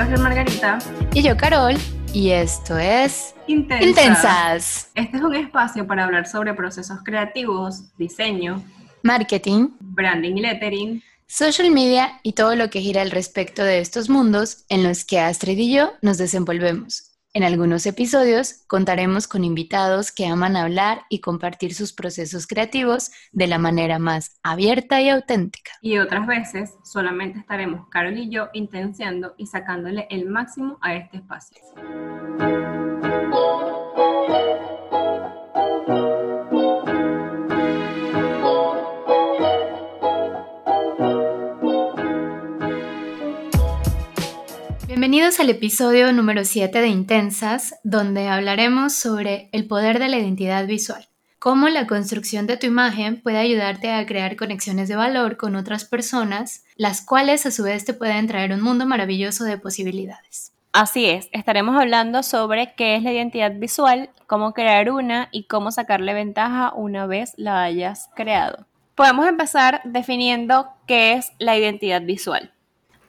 Yo soy Margarita. Y yo Carol. Y esto es Intensas. Intensas. Este es un espacio para hablar sobre procesos creativos, diseño, Marketing, branding y lettering. social media y todo lo que gira al respecto de estos mundos en los que Astrid y yo nos desenvolvemos. En algunos episodios contaremos con invitados que aman hablar y compartir sus procesos creativos de la manera más abierta y auténtica. Y otras veces solamente estaremos Carol y yo intenciando y sacándole el máximo a este espacio. Bienvenidos al episodio número 7 de Intensas, donde hablaremos sobre el poder de la identidad visual, cómo la construcción de tu imagen puede ayudarte a crear conexiones de valor con otras personas, las cuales a su vez te pueden traer un mundo maravilloso de posibilidades. Así es, estaremos hablando sobre qué es la identidad visual, cómo crear una y cómo sacarle ventaja una vez la hayas creado. Podemos empezar definiendo qué es la identidad visual.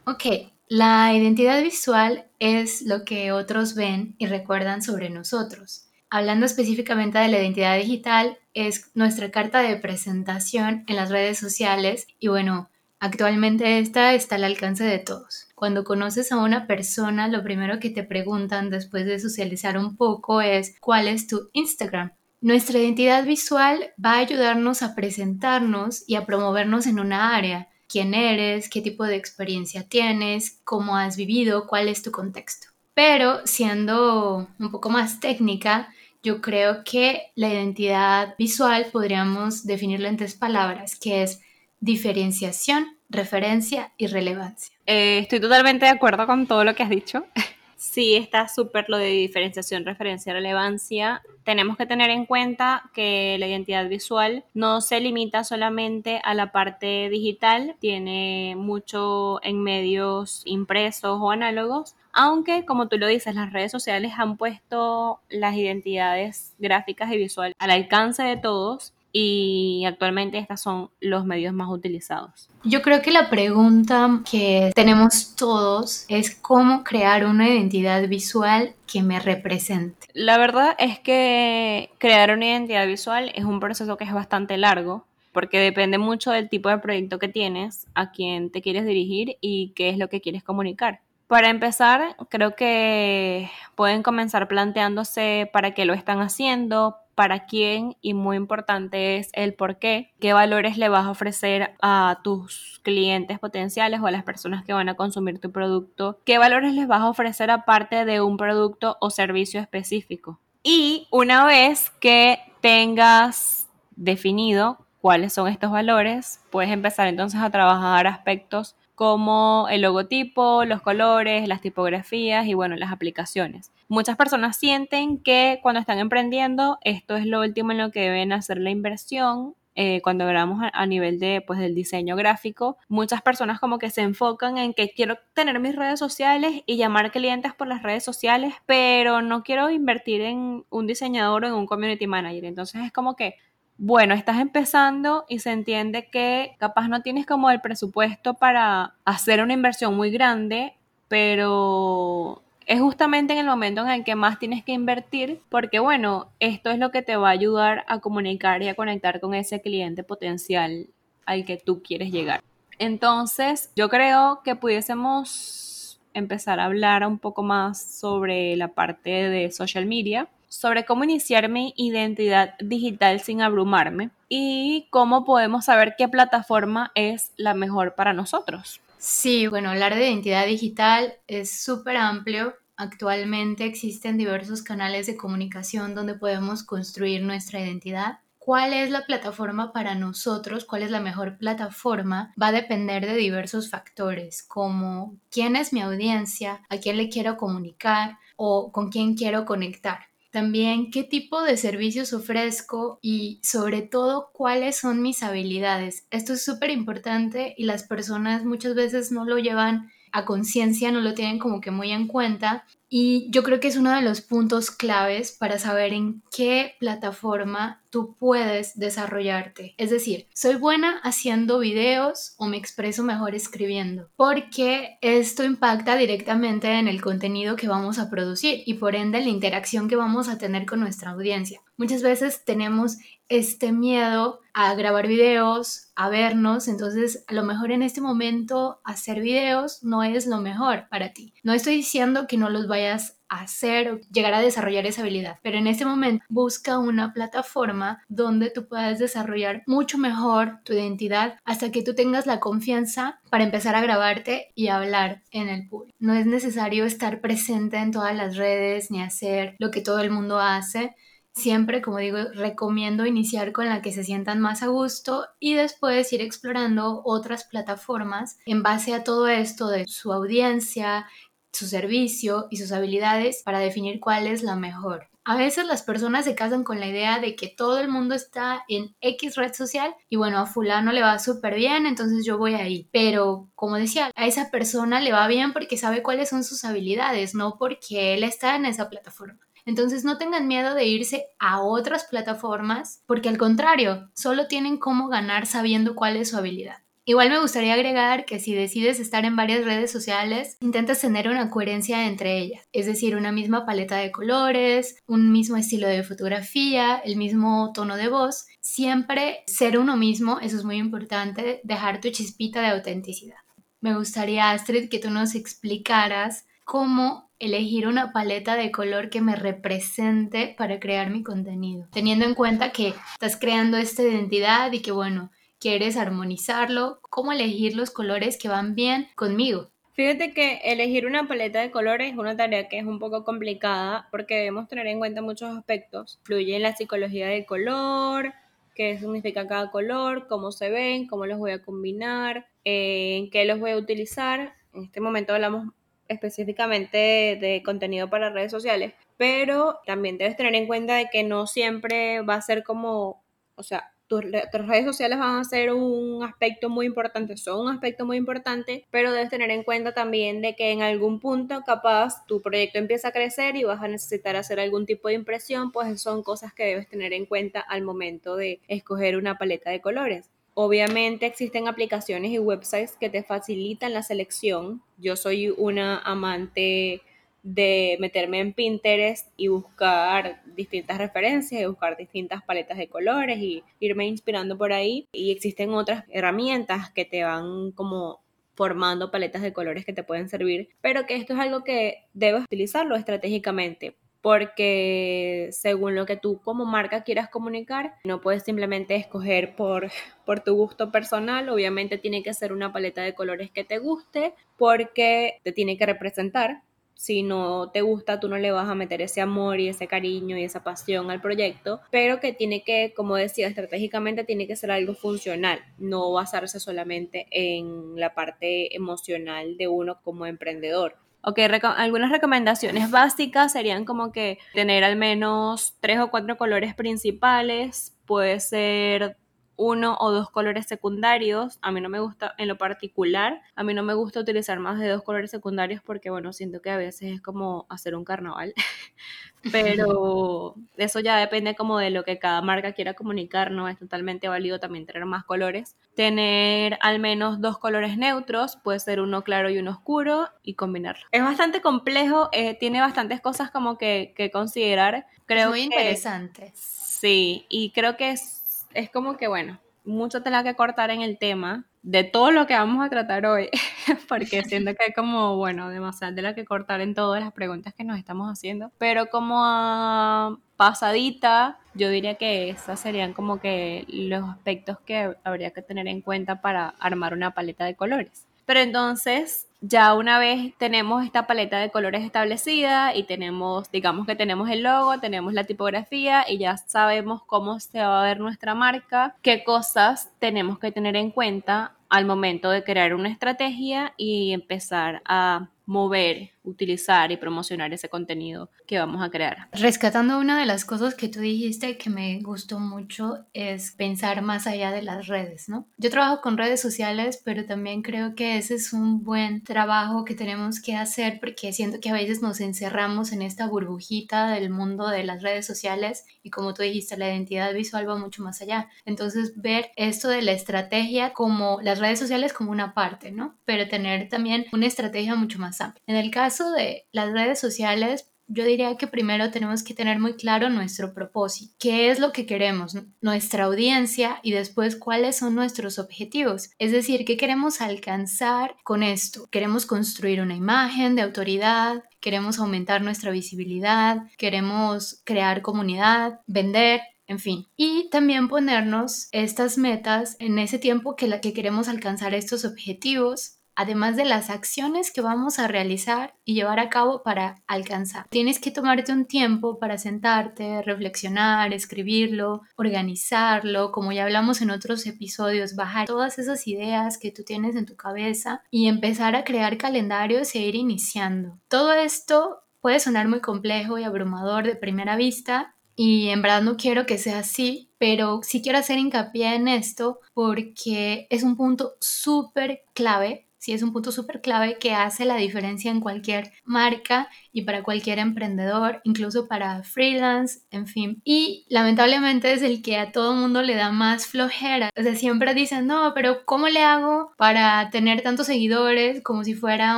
Ok, la identidad visual es lo que otros ven y recuerdan sobre nosotros. Hablando específicamente de la identidad digital, es nuestra carta de presentación en las redes sociales y bueno, actualmente esta está al alcance de todos. Cuando conoces a una persona, lo primero que te preguntan después de socializar un poco es ¿cuál es tu Instagram? Nuestra identidad visual va a ayudarnos a presentarnos y a promovernos en una área quién eres, qué tipo de experiencia tienes, cómo has vivido, cuál es tu contexto. Pero siendo un poco más técnica, yo creo que la identidad visual podríamos definirla en tres palabras, que es diferenciación, referencia y relevancia. Eh, estoy totalmente de acuerdo con todo lo que has dicho. Sí, está súper lo de diferenciación, referencia, relevancia. Tenemos que tener en cuenta que la identidad visual no se limita solamente a la parte digital, tiene mucho en medios impresos o análogos, aunque como tú lo dices, las redes sociales han puesto las identidades gráficas y visuales al alcance de todos y actualmente estos son los medios más utilizados. Yo creo que la pregunta que tenemos todos es cómo crear una identidad visual que me represente. La verdad es que crear una identidad visual es un proceso que es bastante largo porque depende mucho del tipo de proyecto que tienes, a quién te quieres dirigir y qué es lo que quieres comunicar. Para empezar, creo que pueden comenzar planteándose para qué lo están haciendo, para quién y muy importante es el por qué, qué valores le vas a ofrecer a tus clientes potenciales o a las personas que van a consumir tu producto, qué valores les vas a ofrecer aparte de un producto o servicio específico. Y una vez que tengas definido cuáles son estos valores, puedes empezar entonces a trabajar aspectos como el logotipo, los colores, las tipografías y bueno, las aplicaciones. Muchas personas sienten que cuando están emprendiendo esto es lo último en lo que deben hacer la inversión. Eh, cuando hablamos a, nivel de, pues, del diseño gráfico, muchas personas como que se enfocan en que quiero tener mis redes sociales y llamar clientes por las redes sociales, pero no quiero invertir en un diseñador o en un community manager. Entonces es como que bueno, estás empezando y se entiende que capaz no tienes como el presupuesto para hacer una inversión muy grande, pero es justamente en el momento en el que más tienes que invertir, porque bueno, esto es lo que te va a ayudar a comunicar y a conectar con ese cliente potencial al que tú quieres llegar. Entonces, yo creo que pudiésemos empezar a hablar un poco más sobre la parte de social media sobre cómo iniciar mi identidad digital sin abrumarme y cómo podemos saber qué plataforma es la mejor para nosotros. Sí, bueno, hablar de identidad digital es súper amplio. Actualmente existen diversos canales de comunicación donde podemos construir nuestra identidad. ¿Cuál es la plataforma para nosotros? ¿Cuál es la mejor plataforma? Va a depender de diversos factores como quién es mi audiencia, a quién le quiero comunicar o con quién quiero conectar. También qué tipo de servicios ofrezco y sobre todo cuáles son mis habilidades. Esto es súper importante y las personas muchas veces no lo llevan a conciencia, no lo tienen como que muy en cuenta, Y yo creo que es uno de los puntos claves para saber en qué plataforma tú puedes desarrollarte. Es decir, soy buena haciendo videos o me expreso mejor escribiendo, porque esto impacta directamente en el contenido que vamos a producir y por ende la interacción que vamos a tener con nuestra audiencia. Muchas veces tenemos este miedo a grabar videos, a vernos, entonces a lo mejor en este momento hacer videos no es lo mejor para ti. No estoy diciendo que no los vayas hacer o llegar a desarrollar esa habilidad, pero en este momento busca una plataforma donde tú puedas desarrollar mucho mejor tu identidad hasta que tú tengas la confianza para empezar a grabarte y hablar en el público. No es necesario estar presente en todas las redes ni hacer lo que todo el mundo hace Siempre, como digo, recomiendo iniciar con la que se sientan más a gusto y después ir explorando otras plataformas en base a todo esto de su audiencia, su servicio y sus habilidades para definir cuál es la mejor. A veces las personas se casan con la idea de que todo el mundo está en X red social y bueno, a fulano le va súper bien, entonces yo voy ahí. Pero como decía, a esa persona le va bien porque sabe cuáles son sus habilidades, no porque él está en esa plataforma. Entonces no tengan miedo de irse a otras plataformas porque al contrario, solo tienen cómo ganar sabiendo cuál es su habilidad. Igual me gustaría agregar que si decides estar en varias redes sociales, intentas tener una coherencia entre ellas, es decir, una misma paleta de colores, un mismo estilo de fotografía, el mismo tono de voz, siempre ser uno mismo, eso es muy importante, dejar tu chispita de autenticidad. Me gustaría, Astrid, que tú nos explicaras cómo elegir una paleta de color que me represente para crear mi contenido, teniendo en cuenta que estás creando esta identidad y que bueno, quieres armonizarlo, cómo elegir los colores que van bien conmigo. Fíjate que elegir una paleta de colores es una tarea que es un poco complicada porque debemos tener en cuenta muchos aspectos. Fluye en la psicología del color, qué significa cada color, cómo se ven, cómo los voy a combinar, eh, en qué los voy a utilizar. En este momento hablamos específicamente de, contenido para redes sociales, pero también debes tener en cuenta de que no siempre va a ser como, o sea, tus, redes sociales van a ser un aspecto muy importante, son un aspecto muy importante, pero debes tener en cuenta también de que en algún punto capaz tu proyecto empieza a crecer y vas a necesitar hacer algún tipo de impresión, pues son cosas que debes tener en cuenta al momento de escoger una paleta de colores. Obviamente existen aplicaciones y websites que te facilitan la selección. Yo soy una amante de meterme en Pinterest y buscar distintas referencias y buscar distintas paletas de colores y irme inspirando por ahí. Y existen otras herramientas que te van como formando paletas de colores que te pueden servir, pero que esto es algo que debes utilizarlo estratégicamente porque según lo que tú como marca quieras comunicar, no puedes simplemente escoger por, por tu gusto personal, obviamente tiene que ser una paleta de colores que te guste porque te tiene que representar. Si no te gusta, tú no le vas a meter ese amor y ese cariño y esa pasión al proyecto, pero que tiene que, como decía, estratégicamente tiene que ser algo funcional, no basarse solamente en la parte emocional de uno como emprendedor. Ok, algunas recomendaciones básicas serían como que tener al menos tres o cuatro colores principales, puede ser uno o dos colores secundarios. A mí no me gusta, en lo particular, a mí no me gusta utilizar más de dos colores secundarios porque, bueno, siento que a veces es como hacer un carnaval. Pero eso ya depende como de lo que cada marca quiera comunicar, ¿no? Es totalmente válido también tener más colores. Tener al menos dos colores neutros, puede ser uno claro y uno oscuro, y combinarlo. Es bastante complejo, eh, tiene bastantes cosas como que, que considerar. Creo muy interesante. Sí, y creo que es es como que, bueno, mucho tela que cortar en el tema de todo lo que vamos a tratar hoy, porque siento que hay como, bueno, demasiada tela que cortar en todas las preguntas que nos estamos haciendo, pero como pasadita, yo diría que esas serían como que los aspectos que habría que tener en cuenta para armar una paleta de colores. Pero entonces, ya una vez tenemos esta paleta de colores establecida y tenemos, digamos que tenemos el logo, tenemos la tipografía y ya sabemos cómo se va a ver nuestra marca, qué cosas tenemos que tener en cuenta al momento de crear una estrategia y empezar a mover utilizar y promocionar ese contenido que vamos a crear. Rescatando una de las cosas que tú dijiste que me gustó mucho es pensar más allá de las redes, ¿no? Yo trabajo con redes sociales, pero también creo que ese es un buen trabajo que tenemos que hacer porque siento que a veces nos encerramos en esta burbujita del mundo de las redes sociales y como tú dijiste, la identidad visual va mucho más allá. Entonces, ver esto de la estrategia como las redes sociales como una parte, ¿no? Pero tener también una estrategia mucho más amplia. En el caso de las redes sociales, yo diría que primero tenemos que tener muy claro nuestro propósito, qué es lo que queremos, nuestra audiencia y después cuáles son nuestros objetivos. Es decir, qué queremos alcanzar con esto. Queremos construir una imagen de autoridad, queremos aumentar nuestra visibilidad, queremos crear comunidad, vender, en fin. Y también ponernos estas metas en ese tiempo que, la que queremos alcanzar estos objetivos además de las acciones que vamos a realizar y llevar a cabo para alcanzar. Tienes que tomarte un tiempo para sentarte, reflexionar, escribirlo, organizarlo, como ya hablamos en otros episodios, bajar todas esas ideas que tú tienes en tu cabeza y empezar a crear calendarios e ir iniciando. Todo esto puede sonar muy complejo y abrumador de primera vista, y en verdad no quiero que sea así, pero sí quiero hacer hincapié en esto porque es un punto súper clave sí es un punto súper clave que hace la diferencia en cualquier marca y para cualquier emprendedor, incluso para freelance, en fin. Y lamentablemente es el que a todo mundo le da más flojera. O sea, siempre dicen, no, pero ¿cómo le hago para tener tantos seguidores como si fuera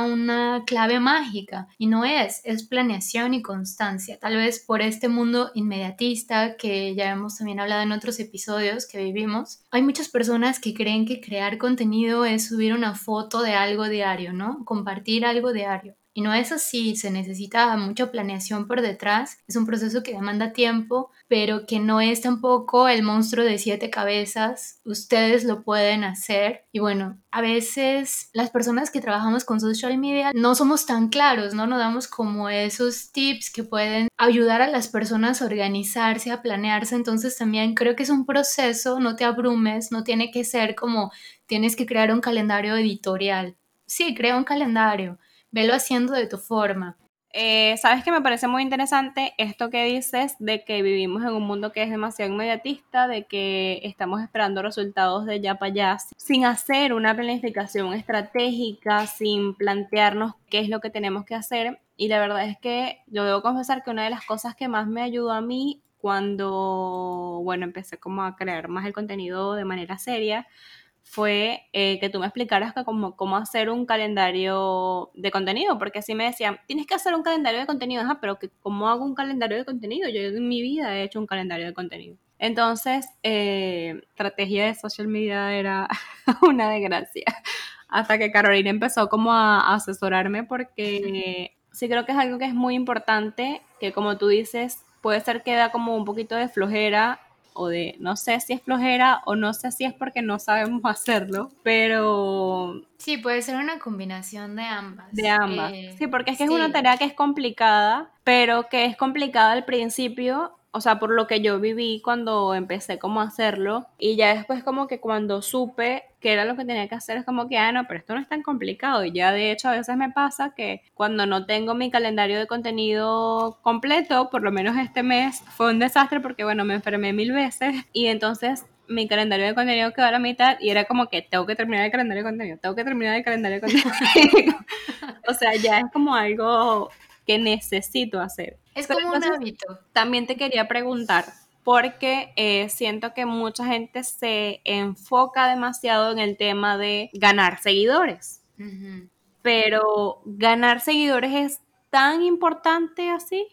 una clave mágica? Y no es, es planeación y constancia. Tal vez por este mundo inmediatista que ya hemos también hablado en otros episodios que vivimos, hay muchas personas que creen que crear contenido es subir una foto de algo diario, ¿no? Compartir algo diario. Y no es así, se necesita mucha planeación por detrás, es un proceso que demanda tiempo, pero que no es tampoco el monstruo de siete cabezas, ustedes lo pueden hacer. Y bueno, a veces las personas que trabajamos con social media no somos tan claros, ¿no? Nos damos como esos tips que pueden ayudar a las personas a organizarse, a planearse, entonces también creo que es un proceso, no te abrumes, no tiene que ser como tienes que crear un calendario editorial. Sí, crea un calendario velo haciendo de tu forma. Eh, Sabes que me parece muy interesante esto que dices de que vivimos en un mundo que es demasiado inmediatista, de que estamos esperando resultados de ya para allá, sin hacer una planificación estratégica, sin plantearnos qué es lo que tenemos que hacer. Y la verdad es que yo debo confesar que una de las cosas que más me ayudó a mí cuando, bueno, empecé como a crear más el contenido de manera seria, fue eh, que tú me explicaras cómo, cómo hacer un calendario de contenido, porque así me decían, tienes que hacer un calendario de contenido, Ajá, pero que, ¿cómo hago un calendario de contenido? Yo en mi vida he hecho un calendario de contenido. Entonces, eh, estrategia de social media era una desgracia, hasta que Carolina empezó como a asesorarme porque sí creo que es algo que es muy importante, que como tú dices, puede ser que da como un poquito de flojera o de no sé si es flojera o no sé si es porque no sabemos hacerlo, pero... Sí, puede ser una combinación de ambas. De ambas. Eh, sí, porque es que es una tarea que es complicada, pero que es complicada al principio o sea, por lo que yo viví cuando empecé como a hacerlo y ya después como que cuando supe que era lo que tenía que hacer es como que, ah, no, pero esto no es tan complicado y ya de hecho a veces me pasa que cuando no tengo mi calendario de contenido completo, por lo menos este mes fue un desastre porque bueno, me enfermé mil veces y entonces mi calendario de contenido quedó a la mitad y era como que tengo que terminar el calendario de contenido, tengo que terminar el calendario de contenido. o sea, ya es como algo que necesito hacer. Es como un hábito. También te quería preguntar, porque eh, siento que mucha gente se enfoca demasiado en el tema de ganar seguidores. Pero ganar seguidores es tan importante así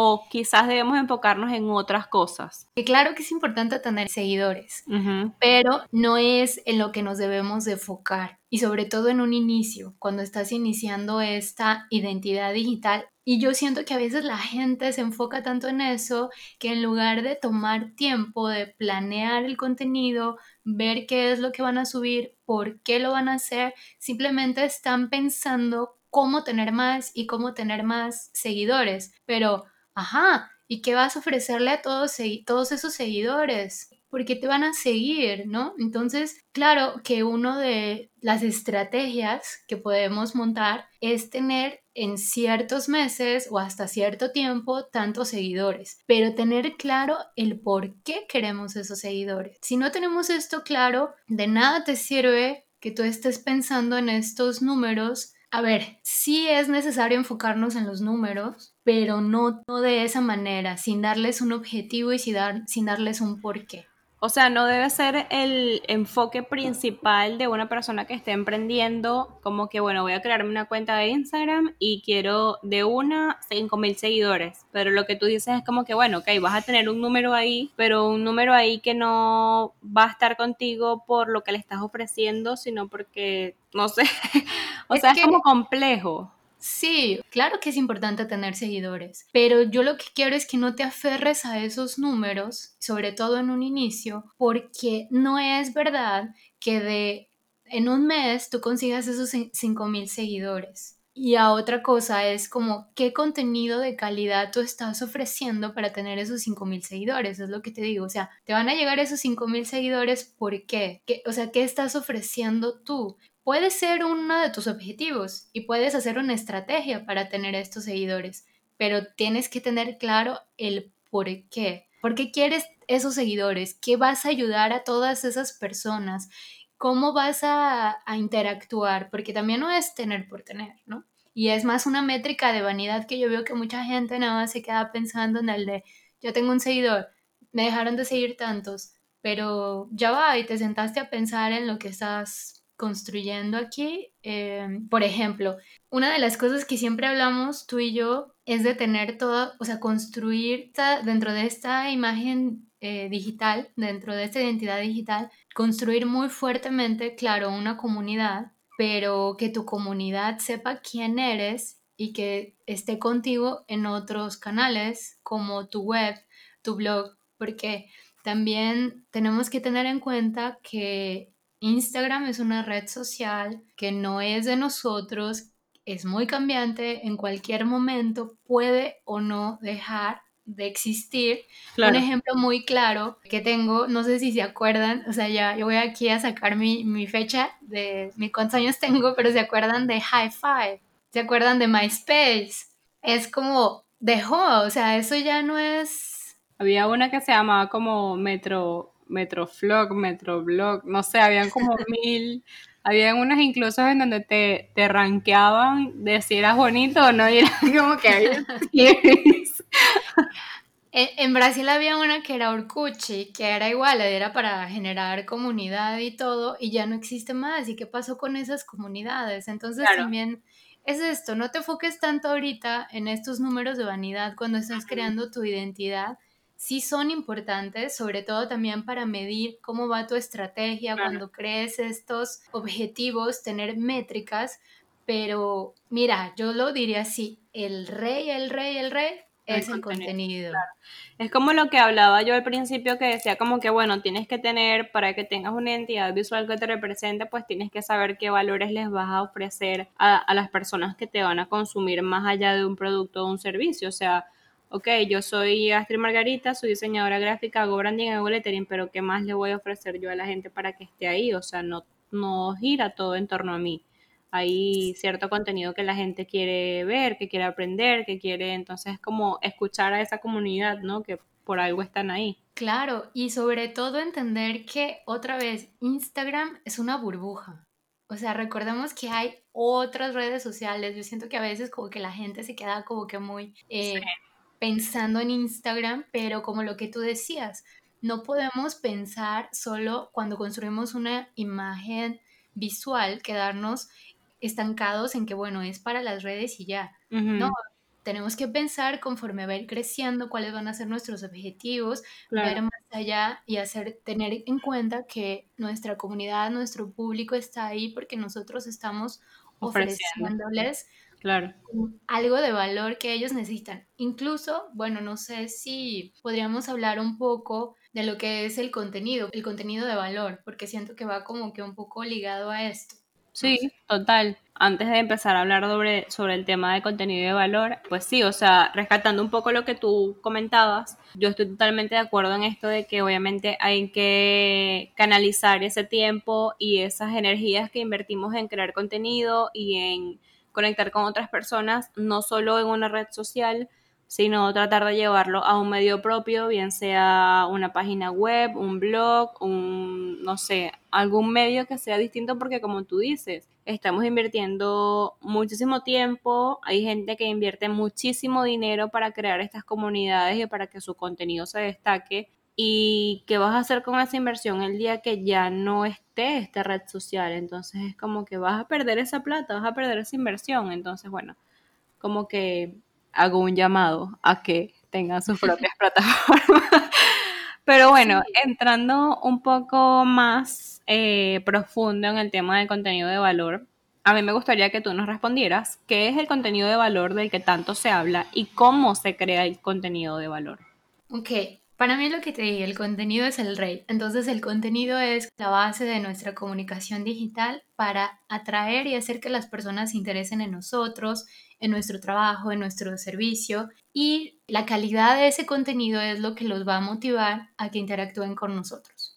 o quizás debemos enfocarnos en otras cosas. Que claro que es importante tener seguidores, pero no es en lo que nos debemos de enfocar y sobre todo en un inicio, cuando estás iniciando esta identidad digital. Y yo siento que a veces la gente se enfoca tanto en eso que en lugar de tomar tiempo de planear el contenido, ver qué es lo que van a subir, por qué lo van a hacer, simplemente están pensando cómo tener más y cómo tener más seguidores. Pero Ajá, ¿y qué vas a ofrecerle a todos, todos esos seguidores? Porque te van a seguir, ¿no? Entonces, claro que una de las estrategias que podemos montar es tener en ciertos meses o hasta cierto tiempo tantos seguidores, pero tener claro el por qué queremos esos seguidores. Si no tenemos esto claro, de nada te sirve que tú estés pensando en estos números a ver, sí es necesario enfocarnos en los números, pero no, de esa manera, sin darles un objetivo y sin, dar, sin darles un porqué. O sea, no debe ser el enfoque principal de una persona que esté emprendiendo, como que, bueno, voy a crearme una cuenta de Instagram y quiero de una 5 mil seguidores. Pero lo que tú dices es como que, bueno, ok, vas a tener un número ahí, pero un número ahí que no va a estar contigo por lo que le estás ofreciendo, sino porque, no sé, o sea, es como complejo. Sí, claro que es importante tener seguidores, pero yo lo que quiero es que no te aferres a esos números, sobre todo en un inicio, porque no es verdad que de en un mes tú consigas esos 5 mil seguidores. Y a otra cosa es como qué contenido de calidad tú estás ofreciendo para tener esos 5 mil seguidores, es lo que te digo. O sea, te van a llegar esos 5 mil seguidores, ¿por qué? ¿Qué? O sea, ¿qué estás ofreciendo tú? Puede ser uno de tus objetivos y puedes hacer una estrategia para tener estos seguidores, pero tienes que tener claro el por qué. ¿Por qué quieres esos seguidores? ¿Qué vas a ayudar a todas esas personas? ¿Cómo vas a, interactuar? Porque también no es tener por tener, ¿no? Y es más una métrica de vanidad que yo veo que mucha gente nada más se queda pensando en el de, yo tengo un seguidor, me dejaron de seguir tantos, pero ya va y te sentaste a pensar en lo que estás construyendo aquí. Em, por ejemplo, una de las cosas que siempre hablamos tú y yo es de tener todo, o sea, construir dentro de esta imagen eh, digital, dentro de esta identidad digital, construir muy fuertemente, claro, una comunidad, pero que tu comunidad sepa quién eres y que esté contigo en otros canales como tu web, tu blog, porque también tenemos que tener en cuenta que Instagram es una red social que no es de nosotros, es muy cambiante, en cualquier momento puede o no dejar de existir. Un ejemplo muy claro que tengo, no sé si se acuerdan, o sea, ya yo voy aquí a sacar mi, mi fecha de mi cuántos años tengo, pero se acuerdan de High Five, se acuerdan de MySpace. Es como dejó, o sea, eso ya no es... Había una que se llamaba como Metro, Metroflog, Metroblog, no sé, habían como mil, habían unas incluso en donde te, te rankeaban de si eras bonito o no, y era como que había En Brasil había una que era Orkuchi, que era igual, era para generar comunidad y todo, y ya no existe más. ¿Y qué pasó con esas comunidades? Entonces también es esto, no te enfoques tanto ahorita en estos números de vanidad cuando estás creando tu identidad, sí son importantes, sobre todo también para medir cómo va tu estrategia cuando crees estos objetivos, tener métricas, pero mira, yo lo diría así, el rey, el rey, el rey es el, contenido. Es como lo que hablaba yo al principio que decía como que bueno, tienes que tener para que tengas una identidad visual que te represente, pues tienes que saber qué valores les vas a ofrecer a, a las personas que te van a consumir más allá de un producto o un servicio, o sea, ok, yo soy Astrid Margarita, soy diseñadora gráfica, hago branding, hago lettering, pero ¿qué más le voy a ofrecer yo a la gente para que esté ahí? O sea, no, no gira todo en torno a mí. Hay cierto contenido que la gente quiere ver, que quiere aprender, que quiere, entonces como escuchar a esa comunidad, ¿no? Que por algo están ahí. Claro, y sobre todo entender que otra vez Instagram es una burbuja. O sea, recordemos que hay otras redes sociales. Yo siento que a veces como que la gente se queda como que muy eh, pensando en Instagram, pero como lo que tú decías, no podemos pensar solo cuando construimos una imagen visual, quedarnos estancados en que, bueno, es para las redes y ya. No, tenemos que pensar conforme va a ir creciendo cuáles van a ser nuestros objetivos, ver más allá y hacer, tener en cuenta que nuestra comunidad, nuestro público está ahí porque nosotros estamos ofreciéndoles Claro. Algo de valor que ellos necesitan. Incluso, bueno, no sé si podríamos hablar un poco de lo que es el contenido, el contenido de valor, porque siento que va como que un poco ligado a esto. Sí, total. Antes de empezar a hablar sobre, sobre el tema de contenido de valor, pues sí, o sea, rescatando un poco lo que tú comentabas, yo estoy totalmente de acuerdo en esto de que obviamente hay que canalizar ese tiempo y esas energías que invertimos en crear contenido y en conectar con otras personas, no solo en una red social, sino tratar de llevarlo a un medio propio, bien sea una página web, un blog, un, no sé, algún medio que sea distinto porque como tú dices, estamos invirtiendo muchísimo tiempo, hay gente que invierte muchísimo dinero para crear estas comunidades y para que su contenido se destaque. ¿Y qué vas a hacer con esa inversión el día que ya no esté esta red social? Entonces es como que vas a perder esa plata, vas a perder esa inversión. Entonces, bueno, como que hago un llamado a que tengan sus propias plataformas. Pero bueno, entrando un poco más eh, profundo en el tema del contenido de valor, a mí me gustaría que tú nos respondieras qué es el contenido de valor del que tanto se habla y cómo se crea el contenido de valor. Ok, para mí lo que te dije, el contenido es el rey. Entonces el contenido es la base de nuestra comunicación digital para atraer y hacer que las personas se interesen en nosotros, en nuestro trabajo, en nuestro servicio. Y la calidad de ese contenido es lo que los va a motivar a que interactúen con nosotros.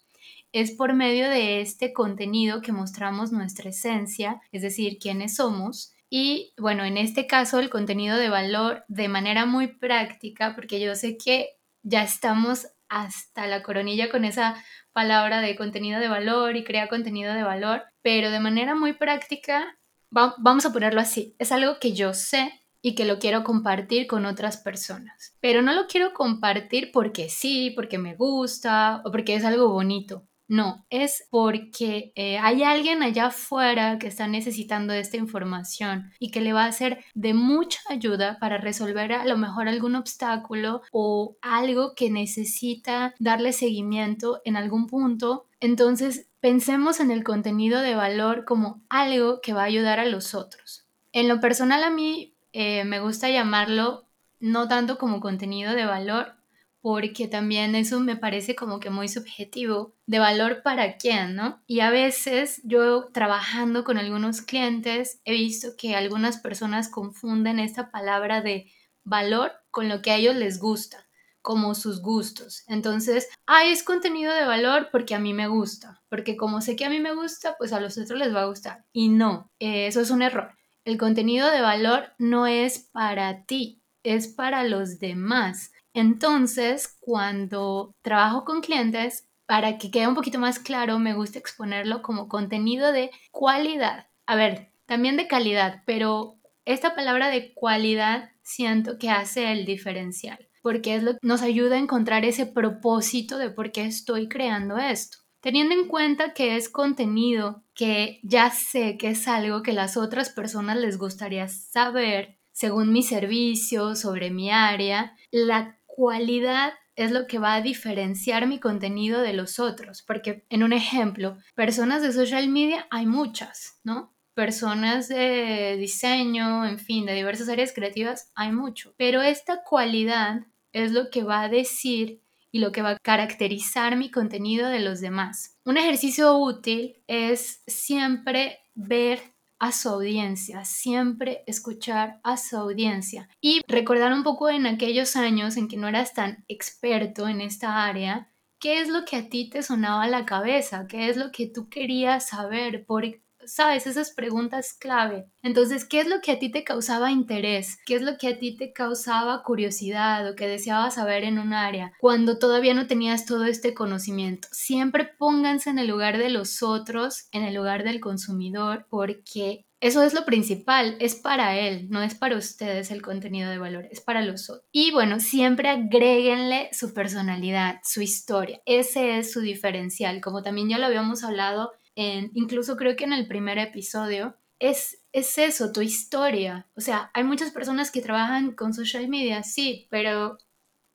Es por medio de este contenido que mostramos nuestra esencia, es decir, quiénes somos, y bueno, en este caso el contenido de valor de manera muy práctica, porque yo sé que ya estamos hasta la coronilla con esa palabra de contenido de valor y crea contenido de valor, pero de manera muy práctica, vamos a ponerlo así, es algo que yo sé y que lo quiero compartir con otras personas, pero no lo quiero compartir porque sí, porque me gusta o porque es algo bonito. No, es porque eh, hay alguien allá afuera que está necesitando esta información y que le va a ser de mucha ayuda para resolver a lo mejor algún obstáculo o algo que necesita darle seguimiento en algún punto. Entonces, pensemos en el contenido de valor como algo que va a ayudar a los otros. En lo personal a mí eh, me gusta llamarlo no tanto como contenido de valor, porque también eso me parece como que muy subjetivo, de valor para quién, ¿no? Y a veces yo trabajando con algunos clientes he visto que algunas personas confunden esta palabra de valor con lo que a ellos les gusta, como sus gustos. Entonces, ay, es contenido de valor porque a mí me gusta, porque como sé que a mí me gusta, pues a los otros les va a gustar. Y no, eso es un error. El contenido de valor no es para ti, es para los demás. Entonces, cuando trabajo con clientes, para que quede un poquito más claro, me gusta exponerlo como contenido de cualidad. A ver, también de calidad, pero esta palabra de cualidad siento que hace el diferencial, porque es lo que nos ayuda a encontrar ese propósito de por qué estoy creando esto. Teniendo en cuenta que es contenido que ya sé que es algo que las otras personas les gustaría saber, según mi servicio, sobre mi área, la cualidad es lo que va a diferenciar mi contenido de los otros, porque en un ejemplo, personas de social media hay muchas, ¿no? Personas de diseño, en fin, de diversas áreas creativas hay mucho, pero esta cualidad es lo que va a decir y lo que va a caracterizar mi contenido de los demás. Un ejercicio útil es siempre ver a su audiencia, siempre escuchar a su audiencia y recordar un poco en aquellos años en que no eras tan experto en esta área, qué es lo que a ti te sonaba a la cabeza, qué es lo que tú querías saber, por ¿sabes? Esas preguntas clave. Entonces, ¿qué es lo que a ti te causaba interés? ¿Qué es lo que a ti te causaba curiosidad o que deseabas saber en un área cuando todavía no tenías todo este conocimiento? Siempre pónganse en el lugar de los otros, en el lugar del consumidor, porque eso es lo principal, es para él, no es para ustedes el contenido de valor, es para los otros. Y bueno, siempre agréguenle su personalidad, su historia. Ese es su diferencial, como también ya lo habíamos hablado incluso creo que en el primer episodio, es, es eso, tu historia. O sea, hay muchas personas que trabajan con social media, sí, pero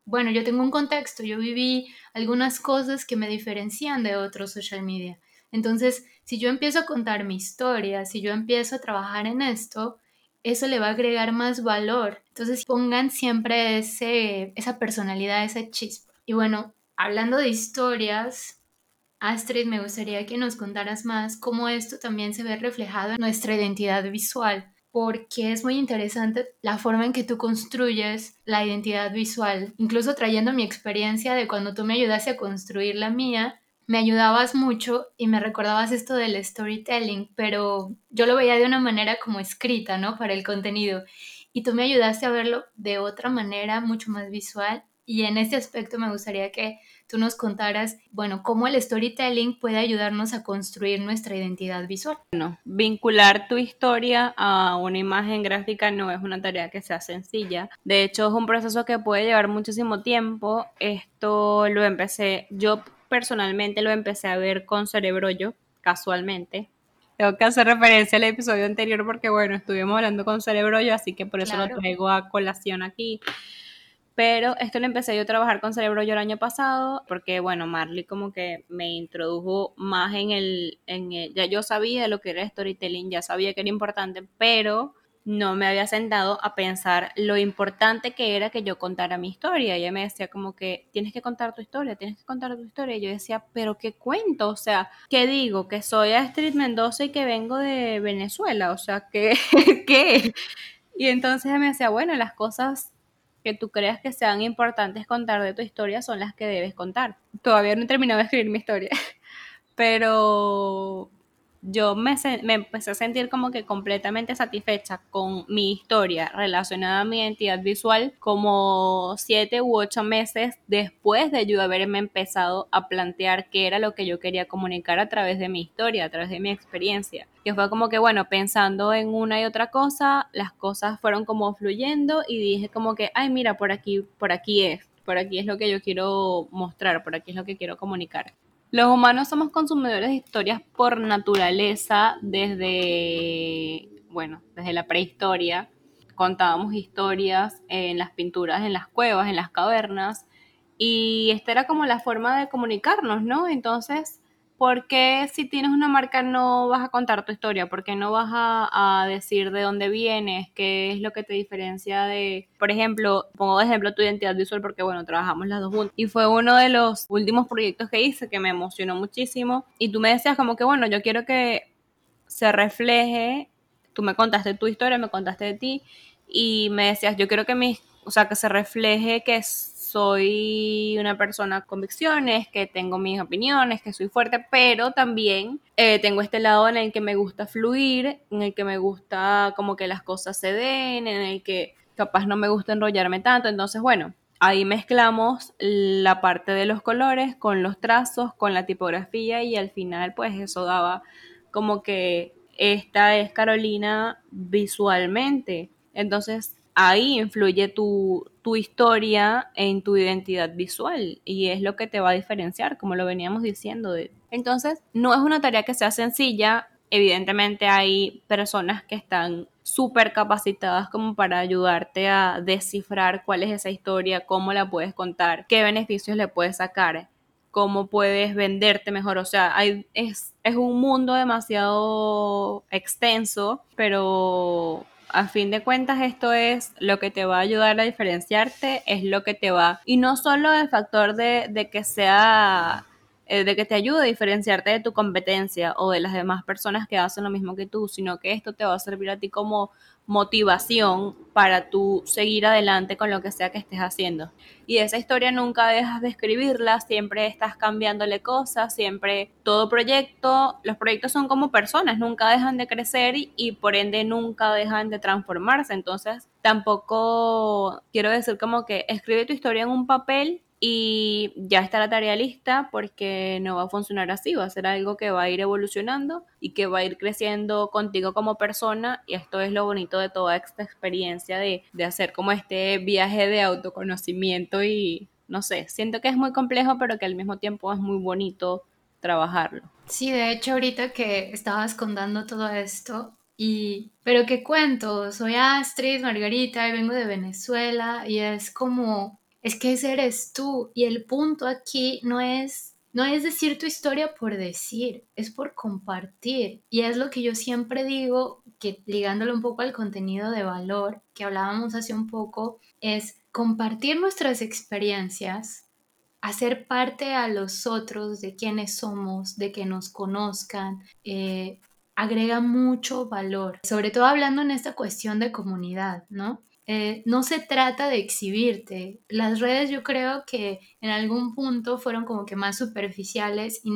bueno, yo tengo un contexto, yo viví algunas cosas que me diferencian de otros social media. Entonces, si yo empiezo a contar mi historia, si yo empiezo a trabajar en esto, eso le va a agregar más valor. Entonces, pongan siempre ese, esa personalidad, esa chispa. Y bueno, hablando de historias, Astrid, me gustaría que nos contaras más cómo esto también se ve reflejado en nuestra identidad visual, porque es muy interesante la forma en que tú construyes la identidad visual, incluso trayendo mi experiencia de cuando tú me ayudaste a construir la mía, me ayudabas mucho y me recordabas esto del storytelling, pero yo lo veía de una manera como escrita, ¿no? Para el contenido. Y tú me ayudaste a verlo de otra manera, mucho más visual. Y en este aspecto me gustaría que tú nos contaras, bueno, cómo el storytelling puede ayudarnos a construir nuestra identidad visual. Bueno, vincular tu historia a una imagen gráfica no es una tarea que sea sencilla. De hecho, es un proceso que puede llevar muchísimo tiempo. Esto lo empecé, yo personalmente lo empecé a ver con Cerebro Yo, casualmente. Tengo que hacer referencia al episodio anterior porque, bueno, estuvimos hablando con Cerebro Yo, así que por eso lo traigo a colación aquí. Pero esto lo empecé yo a trabajar con Cerebro yo el año pasado, porque bueno, Marley como que me introdujo más en el, en ya yo sabía lo que era storytelling, ya sabía que era importante, pero no me había sentado a pensar lo importante que era que yo contara mi historia. Ella me decía como que tienes que contar tu historia, tienes que contar tu historia. Y yo decía, pero ¿qué cuento? O sea, ¿qué digo? Que soy Astrid Mendoza y que vengo de Venezuela. O sea, ¿qué? ¿qué? Y entonces me decía, bueno, las cosas que tú creas que sean importantes contar de tu historia son las que debes contar. Todavía no he terminado de escribir mi historia, pero yo me, me, empecé a sentir como que completamente satisfecha con mi historia relacionada a mi identidad visual como siete u ocho meses después de yo haberme empezado a plantear qué era lo que yo quería comunicar a través de mi historia, a través de mi experiencia. Que fue como que, bueno, pensando en una y otra cosa, las cosas fueron como fluyendo y dije como que, ay, mira, por aquí, por aquí es, por aquí es lo que yo quiero mostrar, por aquí es lo que quiero comunicar. Los humanos somos consumidores de historias por naturaleza desde, bueno, desde la prehistoria. Contábamos historias en las pinturas, en las cuevas, en las cavernas. Y esta era como la forma de comunicarnos, ¿no? Entonces, ¿por qué si tienes una marca no vas a contar tu historia? ¿Por qué no vas a, decir de dónde vienes? ¿Qué es lo que te diferencia de, por ejemplo, pongo de ejemplo tu identidad visual porque, bueno, trabajamos las dos juntas. Y fue uno de los últimos proyectos que hice que me emocionó muchísimo. Y tú me decías como que, bueno, yo quiero que se refleje, tú me contaste tu historia, me contaste de ti, y me decías, yo quiero que mis, o sea, que se refleje que es soy una persona con convicciones, que tengo mis opiniones, que soy fuerte, pero también eh, tengo este lado en el que me gusta fluir, en el que me gusta como que las cosas se den, en el que capaz no me gusta enrollarme tanto. Entonces, bueno, ahí mezclamos la parte de los colores con los trazos, con la tipografía y al final pues eso daba como que esta es Carolina visualmente. Entonces ahí influye tu, historia en tu identidad visual y es lo que te va a diferenciar, como lo veníamos diciendo. Entonces, no es una tarea que sea sencilla. Evidentemente hay personas que están súper capacitadas como para ayudarte a descifrar cuál es esa historia, cómo la puedes contar, qué beneficios le puedes sacar, cómo puedes venderte mejor. O sea, es, es un mundo demasiado extenso, pero a fin de cuentas esto es lo que te va a ayudar a diferenciarte, es lo que te va, y no solo el factor de, de que sea eh, de que te ayude a diferenciarte de tu competencia o de las demás personas que hacen lo mismo que tú, sino que esto te va a servir a ti como motivación para tú seguir adelante con lo que sea que estés haciendo. Y esa historia nunca dejas de escribirla, siempre estás cambiándole cosas, siempre todo proyecto, los proyectos son como personas, nunca dejan de crecer y, por ende nunca dejan de transformarse. Entonces tampoco quiero decir como que escribe tu historia en un papel y ya está la tarea lista porque no va a funcionar así, va a ser algo que va a ir evolucionando y que va a ir creciendo contigo como persona y esto es lo bonito de toda esta experiencia de, de hacer como este viaje de autoconocimiento y no sé, siento que es muy complejo pero que al mismo tiempo es muy bonito trabajarlo. Sí, de hecho ahorita que estabas contando todo esto, y, pero qué cuento, soy Astrid Margarita y vengo de Venezuela y es como es que eres tú y el punto aquí no es no es decir tu historia por decir, es por compartir. Y es lo que yo siempre digo, que ligándolo un poco al contenido de valor que hablábamos hace un poco, es compartir nuestras experiencias hacer parte a los otros de quiénes somos, de que nos conozcan, eh, agrega mucho valor, sobre todo hablando en esta cuestión de comunidad, ¿no? Eh, no se trata de exhibirte. Las redes yo creo que en algún punto fueron como que más superficiales y,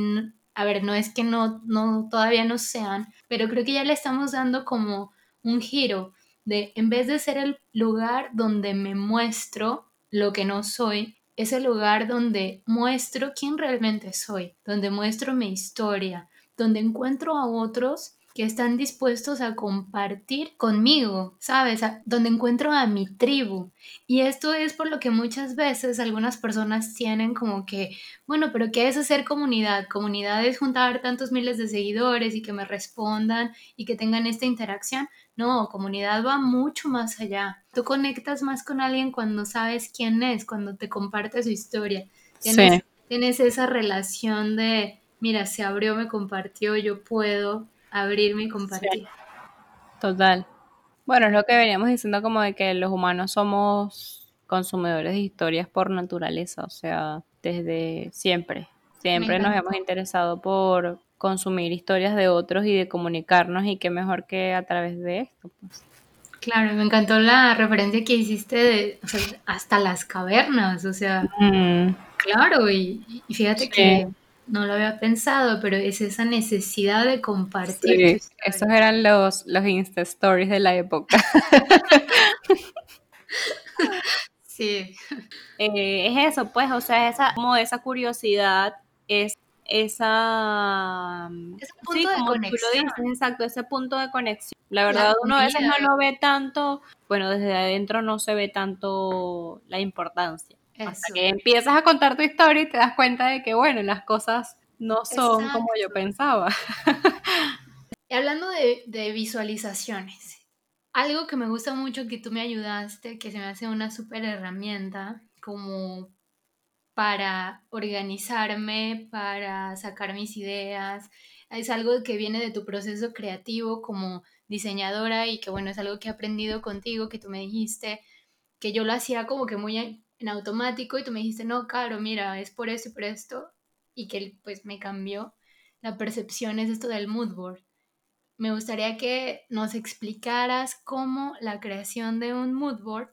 a ver, no es que no, no, todavía no sean, pero creo que ya le estamos dando como un giro de, en vez de ser el lugar donde me muestro lo que no soy, es el lugar donde muestro quién realmente soy, donde muestro mi historia, donde encuentro a otros que están dispuestos a compartir conmigo, ¿sabes? donde encuentro a mi tribu. Y esto es por lo que muchas veces algunas personas tienen como que, bueno, pero ¿qué es hacer comunidad? Comunidad es juntar tantos miles de seguidores y que me respondan y que tengan esta interacción. No, comunidad va mucho más allá. Tú conectas más con alguien cuando sabes quién es, cuando te comparte su historia. Tienes, tienes esa relación de, mira, se abrió, me compartió, yo puedo abrirme y compartir. Total. Bueno, es lo que veníamos diciendo como de que los humanos somos consumidores de historias por naturaleza, o sea, desde siempre. Siempre nos hemos interesado por consumir historias de otros y de comunicarnos y qué mejor que a través de esto. Pues. Claro, me encantó la referencia que hiciste de hasta las cavernas, o sea, mm. claro, y, fíjate que no lo había pensado, pero es esa necesidad de compartir. Sí, esos eran los, los Insta Stories de la época. sí. Eh, es eso, pues, o sea, esa, como esa curiosidad, es esa... Ese punto de conexión. exacto, ese punto de conexión. La verdad, uno a veces no lo ve tanto, bueno, desde adentro no se ve tanto la importancia. Hasta que empiezas a contar tu historia y te das cuenta de que, bueno, las cosas no son como yo pensaba. Y hablando de, de, visualizaciones, algo que me gusta mucho que tú me ayudaste, que se me hace una súper herramienta como para organizarme, para sacar mis ideas, es algo que viene de tu proceso creativo como diseñadora y que bueno, es algo que he aprendido contigo, que tú me dijiste, que yo lo hacía como que muy en automático y tú me dijiste, no, claro, mira, es por esto y por esto, y que pues me cambió la percepción, es esto del mood board. Me gustaría que nos explicaras cómo la creación de un mood board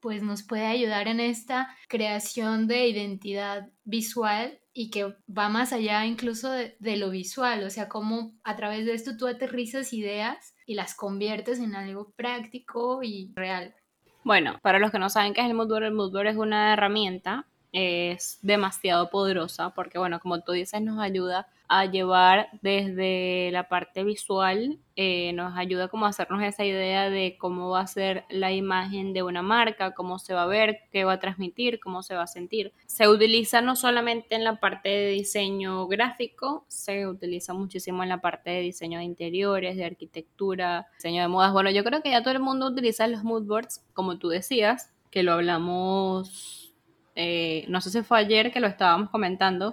pues nos puede ayudar en esta creación de identidad visual y que va más allá incluso de, de, lo visual, o sea, cómo a través de esto tú aterrizas ideas y las conviertes en algo práctico y real. Bueno, para los que no saben qué es el Moodboard, el Moodboard es una herramienta, es demasiado poderosa porque, bueno, como tú dices, nos ayuda a llevar desde la parte visual, eh, nos ayuda como a hacernos esa idea de cómo va a ser la imagen de una marca, cómo se va a ver, qué va a transmitir, cómo se va a sentir. Se utiliza no solamente en la parte de diseño gráfico, se utiliza muchísimo en la parte de diseño de interiores, de arquitectura, diseño de modas. Bueno, yo creo que ya todo el mundo utiliza los mood boards, como tú decías, que lo hablamos eh, no sé si fue ayer que lo estábamos comentando,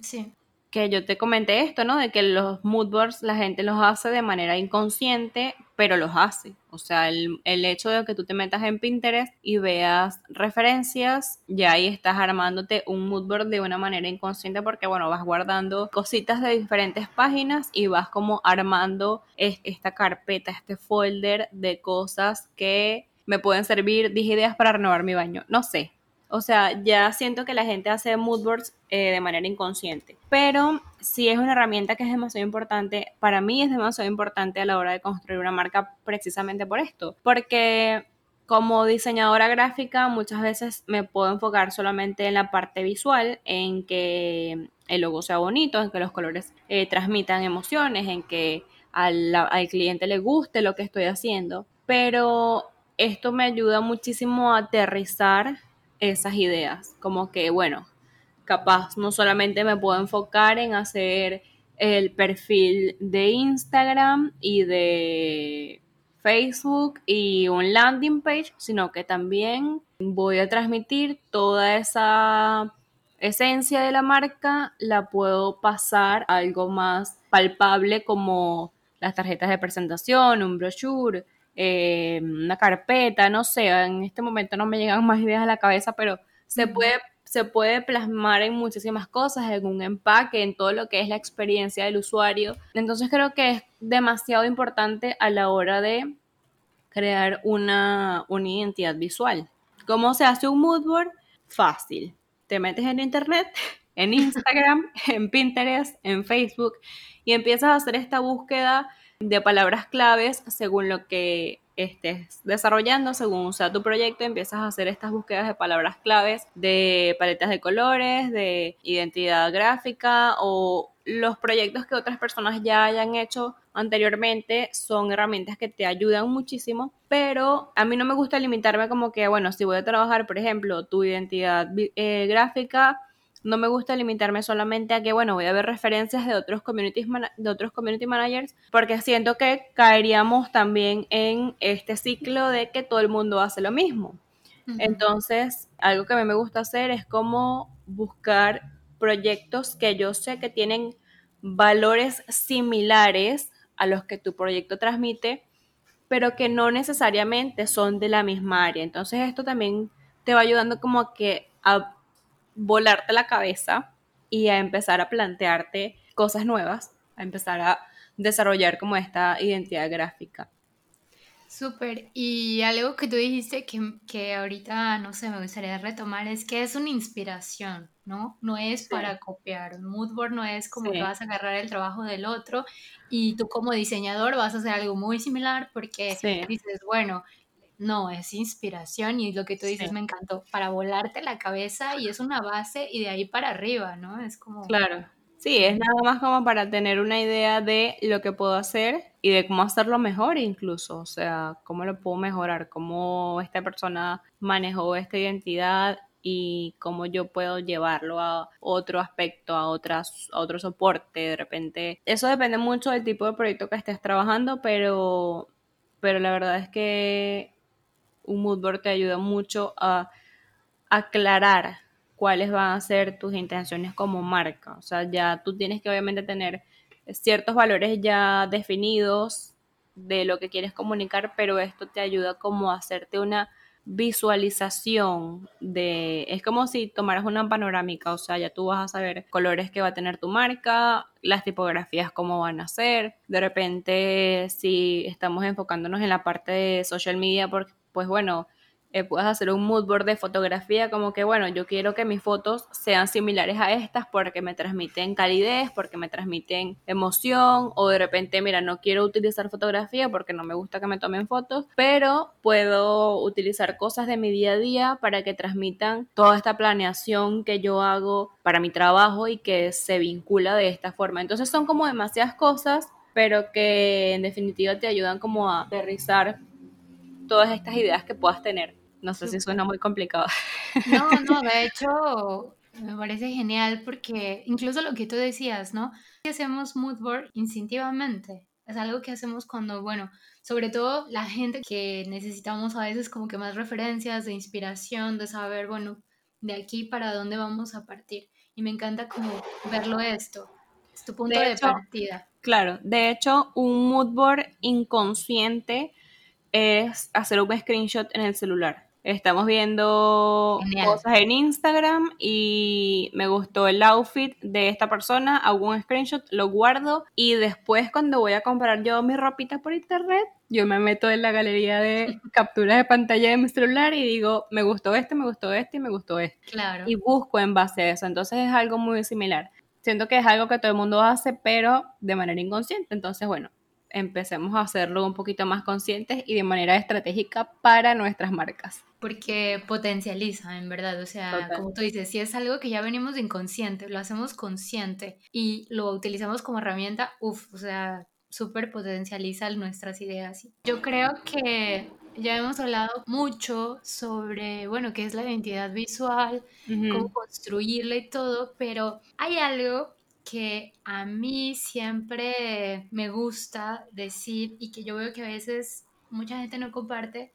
sí que yo te comenté esto, ¿no? De que los mood boards la gente los hace de manera inconsciente, pero los hace. O sea, el, hecho de que tú te metas en Pinterest y veas referencias, ya ahí estás armándote un mood board de una manera inconsciente porque, bueno, vas guardando cositas de diferentes páginas y vas como armando esta carpeta, este folder de cosas que me pueden servir, dije ideas para renovar mi baño. No sé, o sea, ya siento que la gente hace mood boards eh, de manera inconsciente. Pero sí es una herramienta que es demasiado importante. Para mí es demasiado importante a la hora de construir una marca precisamente por esto. Porque como diseñadora gráfica muchas veces me puedo enfocar solamente en la parte visual, en que el logo sea bonito, en que los colores eh, transmitan emociones, en que al, al cliente le guste lo que estoy haciendo. Pero esto me ayuda muchísimo a aterrizar esas ideas, como que, bueno, capaz no solamente me puedo enfocar en hacer el perfil de Instagram y de Facebook y un landing page, sino que también voy a transmitir toda esa esencia de la marca, la puedo pasar a algo más palpable como las tarjetas de presentación, un brochure, eh, una carpeta, no sé, en este momento no me llegan más ideas a la cabeza, pero se puede, se puede plasmar en muchísimas cosas, en un empaque, en todo lo que es la experiencia del usuario. Entonces creo que es demasiado importante a la hora de crear una, una identidad visual. ¿Cómo se hace un mood board? Fácil. Te metes en internet, en Instagram, en Pinterest, en Facebook y empiezas a hacer esta búsqueda de palabras claves según lo que estés desarrollando, según sea tu proyecto, empiezas a hacer estas búsquedas de palabras claves, de paletas de colores, de identidad gráfica o los proyectos que otras personas ya hayan hecho anteriormente son herramientas que te ayudan muchísimo, pero a mí no me gusta limitarme como que, bueno, si voy a trabajar, por ejemplo, tu identidad eh, gráfica, no me gusta limitarme solamente a que, bueno, voy a ver referencias de otros, communities de otros community managers, porque siento que caeríamos también en este ciclo de que todo el mundo hace lo mismo. Entonces, algo que a mí me gusta hacer es como buscar proyectos que yo sé que tienen valores similares a los que tu proyecto transmite, pero que no necesariamente son de la misma área. Entonces, esto también te va ayudando como a que a volarte la cabeza y a empezar a plantearte cosas nuevas, a empezar a desarrollar como esta identidad gráfica. Súper. Y algo que tú dijiste que, que, ahorita, no sé, me gustaría retomar es que es una inspiración, ¿no? No es para copiar. Un moodboard no es como que vas a agarrar el trabajo del otro y tú como diseñador vas a hacer algo muy similar porque dices, bueno, no, es inspiración y lo que tú dices me encantó, para volarte la cabeza y es una base y de ahí para arriba, ¿no? Es como... Claro, sí, es nada más como para tener una idea de lo que puedo hacer y de cómo hacerlo mejor incluso, o sea, cómo lo puedo mejorar, cómo esta persona manejó esta identidad y cómo yo puedo llevarlo a otro aspecto, a, otras, a otro soporte de repente. Eso depende mucho del tipo de proyecto que estés trabajando, pero, pero la verdad es que un mood board te ayuda mucho a aclarar cuáles van a ser tus intenciones como marca. O sea, ya tú tienes que obviamente tener ciertos valores ya definidos de lo que quieres comunicar, pero esto te ayuda como a hacerte una visualización de, es como si tomaras una panorámica, o sea, ya tú vas a saber colores que va a tener tu marca, las tipografías cómo van a ser, de repente si estamos enfocándonos en la parte de social media, porque pues bueno, eh, hacer un mood board de fotografía como que, bueno, yo quiero que mis fotos sean similares a estas porque me transmiten calidez, porque me transmiten emoción, o de repente, mira, no quiero utilizar fotografía porque no me gusta que me tomen fotos, pero puedo utilizar cosas de mi día a día para que transmitan toda esta planeación que yo hago para mi trabajo y que se vincula de esta forma. Entonces son como demasiadas cosas, pero que en definitiva te ayudan como a aterrizar todas estas ideas que puedas tener. No sé si suena muy complicado. No, no, de hecho me parece genial porque incluso lo que tú decías, ¿no? Hacemos mood board instintivamente. Es algo que hacemos cuando, bueno, sobre todo la gente que necesitamos a veces como que más referencias de inspiración, de saber, bueno, de aquí para dónde vamos a partir. Y me encanta como verlo esto. Es tu punto de, partida. Claro, de hecho, un mood board inconsciente es hacer un screenshot en el celular. Estamos viendo cosas en Instagram y me gustó el outfit de esta persona, hago un screenshot, lo guardo y después cuando voy a comprar yo mis ropitas por internet, yo me meto en la galería de capturas de pantalla de mi celular y digo, me gustó este, me gustó este y me gustó este. Claro. Y busco en base a eso. Entonces es algo muy similar. Siento que es algo que todo el mundo hace, pero de manera inconsciente. Entonces, bueno, empecemos a hacerlo un poquito más conscientes y de manera estratégica para nuestras marcas. Porque potencializa, en verdad, o sea, como tú dices, si es algo que ya venimos de inconsciente, lo hacemos consciente y lo utilizamos como herramienta, uff, o sea, súper potencializa nuestras ideas. Yo creo que ya hemos hablado mucho sobre, bueno, qué es la identidad visual, cómo construirla y todo, pero hay algo que a mí siempre me gusta decir y que yo veo que a veces mucha gente no comparte,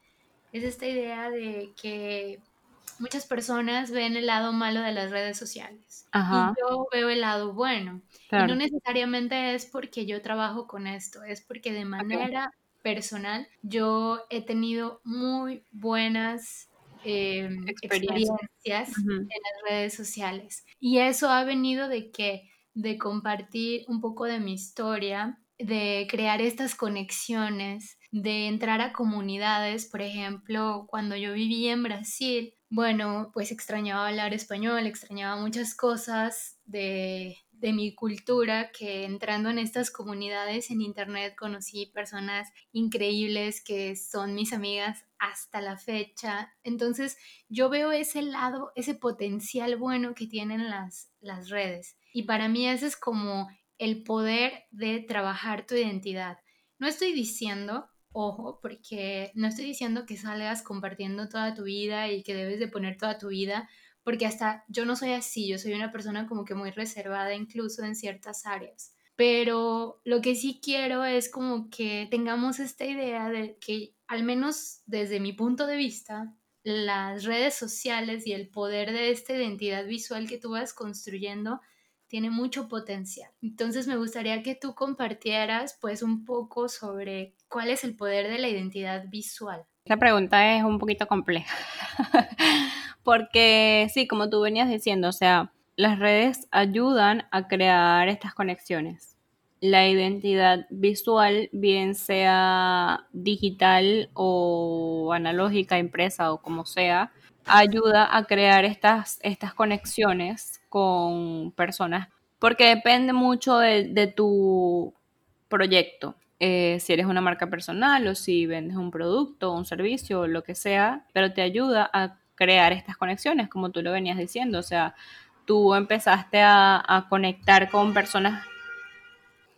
es esta idea de que muchas personas ven el lado malo de las redes sociales y yo veo el lado bueno. Y no necesariamente es porque yo trabajo con esto, es porque de manera personal yo he tenido muy buenas em, experiencias. en las redes sociales. Y eso ha venido de que, de compartir un poco de mi historia, de crear estas conexiones, de entrar a comunidades, por ejemplo, cuando yo vivía en Brasil, bueno, pues extrañaba hablar español, extrañaba muchas cosas de, de mi cultura que entrando en estas comunidades en internet conocí personas increíbles que son mis amigas hasta la fecha. Entonces yo veo ese lado, ese potencial bueno que tienen las, las redes. Y para mí ese es como el poder de trabajar tu identidad. No estoy diciendo, ojo, porque no estoy diciendo que salgas compartiendo toda tu vida y que debes de poner toda tu vida, porque hasta yo no soy así, yo soy una persona como que muy reservada incluso en ciertas áreas. Pero lo que sí quiero es como que tengamos esta idea de que, al menos desde mi punto de vista, las redes sociales y el poder de esta identidad visual que tú vas construyendo tiene mucho potencial. Entonces me gustaría que tú compartieras pues un poco sobre cuál es el poder de la identidad visual. La pregunta es un poquito compleja, porque sí, como tú venías diciendo, o sea, las redes ayudan a crear estas conexiones. La identidad visual, bien sea digital o analógica, impresa o como sea, ayuda a crear estas, estas conexiones con personas, porque depende mucho de, tu proyecto. Eh, si eres una marca personal o si vendes un producto o un servicio o lo que sea, pero te ayuda a crear estas conexiones, como tú lo venías diciendo. O sea, tú empezaste a, a conectar con personas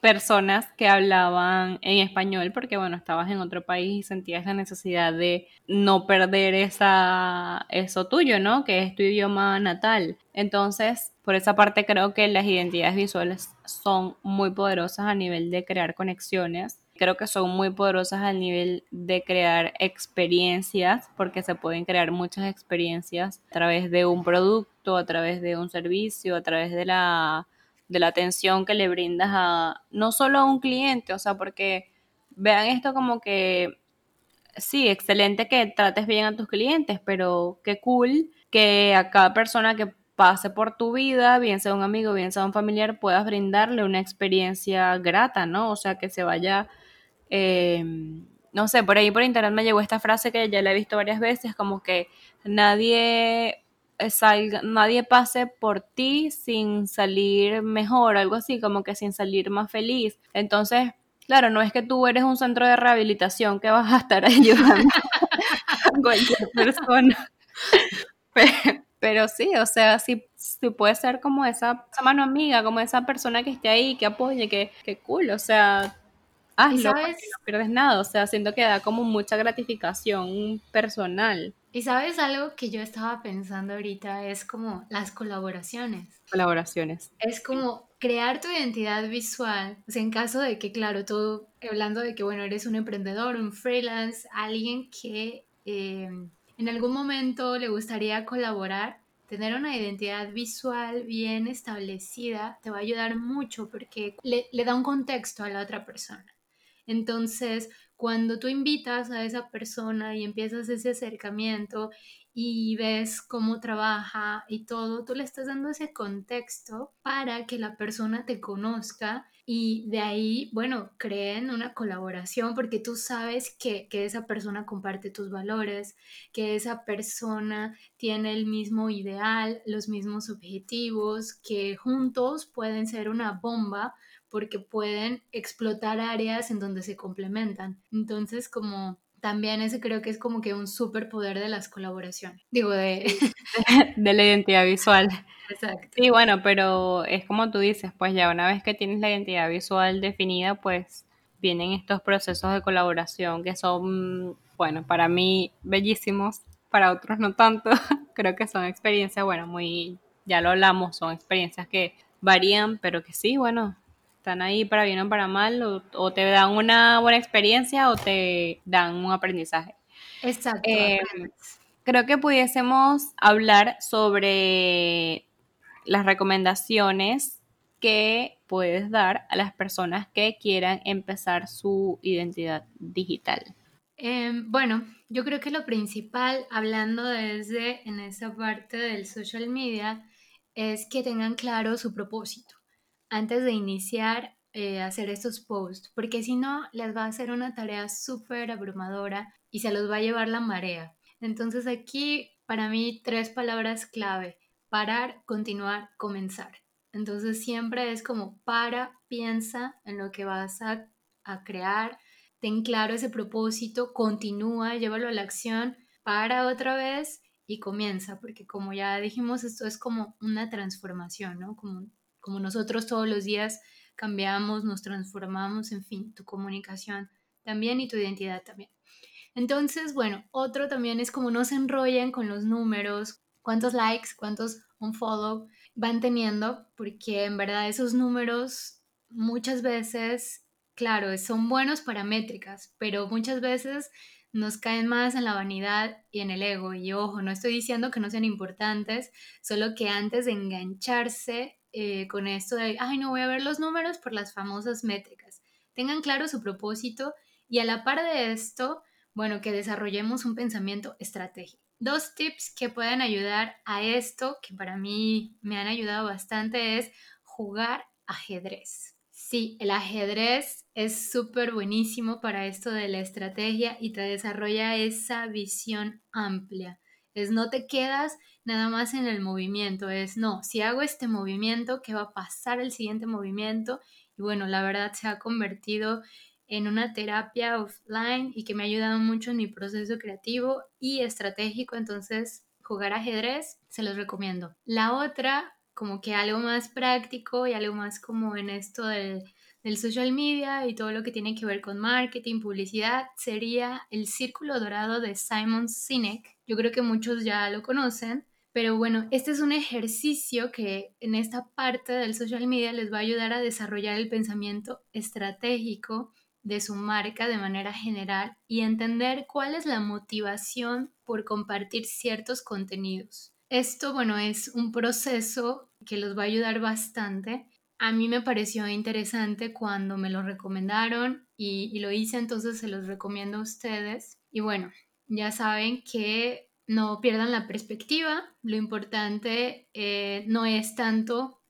personas que hablaban en español porque bueno, estabas en otro país y sentías la necesidad de no perder esa eso tuyo, ¿no? Que es tu idioma natal. Entonces, por esa parte creo que las identidades visuales son muy poderosas a nivel de crear conexiones. Creo que son muy poderosas al nivel de crear experiencias, porque se pueden crear muchas experiencias a través de un producto, a través de un servicio, a través de la de la atención que le brindas a no solo a un cliente, o sea, porque vean esto como que sí, excelente que trates bien a tus clientes, pero qué cool que a cada persona que pase por tu vida, bien sea un amigo, bien sea un familiar, puedas brindarle una experiencia grata, ¿no? O sea, que se vaya, eh, no sé, por ahí por internet me llegó esta frase que ya la he visto varias veces, como que nadie salga, nadie pase por ti sin salir mejor, algo así, como que sin salir más feliz. Entonces, claro, no es que tú eres un centro de rehabilitación que vas a estar ayudando a cualquier persona. Pero, sí, o sea, sí, sí, puede ser como esa, mano amiga, como esa persona que esté ahí, que apoye, que, que cool, o sea, hazlo, no pierdes nada, o sea, siento que da como mucha gratificación personal. Y sabes algo que yo estaba pensando ahorita es como las colaboraciones. Colaboraciones. Es como crear tu identidad visual, o sea, en caso de que, claro, tú, hablando de que, bueno, eres un emprendedor, un freelance, alguien que em, en algún momento le gustaría colaborar, tener una identidad visual bien establecida te va a ayudar mucho porque le, le da un contexto a la otra persona. Entonces, cuando tú invitas a esa persona y empiezas ese acercamiento y ves cómo trabaja y todo, tú le estás dando ese contexto para que la persona te conozca y de ahí, bueno, creen una colaboración porque tú sabes que, que, esa persona comparte tus valores, que esa persona tiene el mismo ideal, los mismos objetivos, que juntos pueden ser una bomba porque pueden explotar áreas en donde se complementan. Entonces, como también ese creo que es como que un superpoder de las colaboraciones. Digo, de... de la identidad visual. Exacto. Sí, bueno, pero es como tú dices, pues ya una vez que tienes la identidad visual definida, pues vienen estos procesos de colaboración que son, bueno, para mí bellísimos, para otros no tanto. creo que son experiencias, bueno, muy, ya lo hablamos, son experiencias que varían, pero que sí, bueno, están ahí para bien o para mal, o, te dan una buena experiencia o te dan un aprendizaje. Exacto. Eh, creo que pudiésemos hablar sobre las recomendaciones que puedes dar a las personas que quieran empezar su identidad digital. Em, bueno, yo creo que lo principal, hablando desde en esa parte del social media, es que tengan claro su propósito antes de iniciar eh, hacer estos posts, porque si no, les va a hacer una tarea súper abrumadora y se los va a llevar la marea. Entonces aquí, para mí, tres palabras clave. Parar, continuar, comenzar. Entonces siempre es como para, piensa en lo que vas a, a crear, ten claro ese propósito, continúa, llévalo a la acción, para otra vez y comienza, porque como ya dijimos, esto es como una transformación, ¿no? Como, como nosotros todos los días cambiamos, nos transformamos, en fin, tu comunicación también y tu identidad también. Entonces, bueno, otro también es como no se enrollen con los números, cuántos likes, cuántos unfollow van teniendo, porque en verdad esos números muchas veces, claro, son buenos para métricas, pero muchas veces nos caen más en la vanidad y en el ego. Y ojo, no estoy diciendo que no sean importantes, solo que antes de engancharse eh, con esto de, ay, no voy a ver los números por las famosas métricas. Tengan claro su propósito y a la par de esto, bueno, que desarrollemos un pensamiento estratégico. Dos tips que pueden ayudar a esto, que para mí me han ayudado bastante, es jugar ajedrez. Sí, el ajedrez es súper buenísimo para esto de la estrategia y te desarrolla esa visión amplia. Es no te quedas nada más en el movimiento, es no, si hago este movimiento, ¿qué va a pasar el siguiente movimiento? Y bueno, la verdad se ha convertido en una terapia offline y que me ha ayudado mucho en mi proceso creativo y estratégico, entonces jugar ajedrez se los recomiendo. La otra, como que algo más práctico y algo más como en esto del del social media y todo lo que tiene que ver con marketing, publicidad, sería el Círculo Dorado de Simon Sinek. Yo creo que muchos ya lo conocen, pero bueno, este es un ejercicio que en esta parte del social media les va a ayudar a desarrollar el pensamiento estratégico de su marca de manera general y entender cuál es la motivación por compartir ciertos contenidos. Esto, bueno, es un proceso que los va a ayudar bastante a mí me pareció interesante cuando me lo recomendaron y, lo hice, entonces se los recomiendo a ustedes. Y bueno, ya saben que no pierdan la perspectiva. Lo importante eh, no es tanto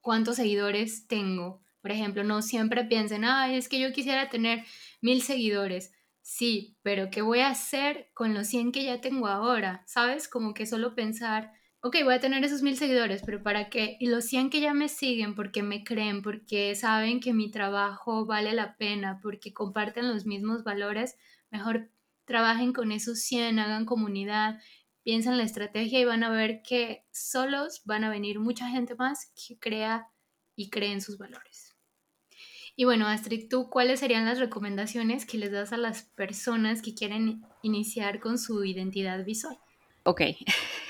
cuántos seguidores tengo. Por ejemplo, no siempre piensen, ay, es que yo quisiera tener mil seguidores. Sí, pero ¿qué voy a hacer con los 100 que ya tengo ahora? ¿Sabes? Como que solo pensar, ok, voy a tener esos mil seguidores, pero ¿para qué? Y los 100 que ya me siguen porque me creen, porque saben que mi trabajo vale la pena, porque comparten los mismos valores, mejor trabajen con esos 100, hagan comunidad, piensen la estrategia y van a ver que solos van a venir mucha gente más que crea y cree en sus valores. Y bueno, Astrid, ¿tú cuáles serían las recomendaciones que les das a las personas que quieren iniciar con su identidad visual? Ok.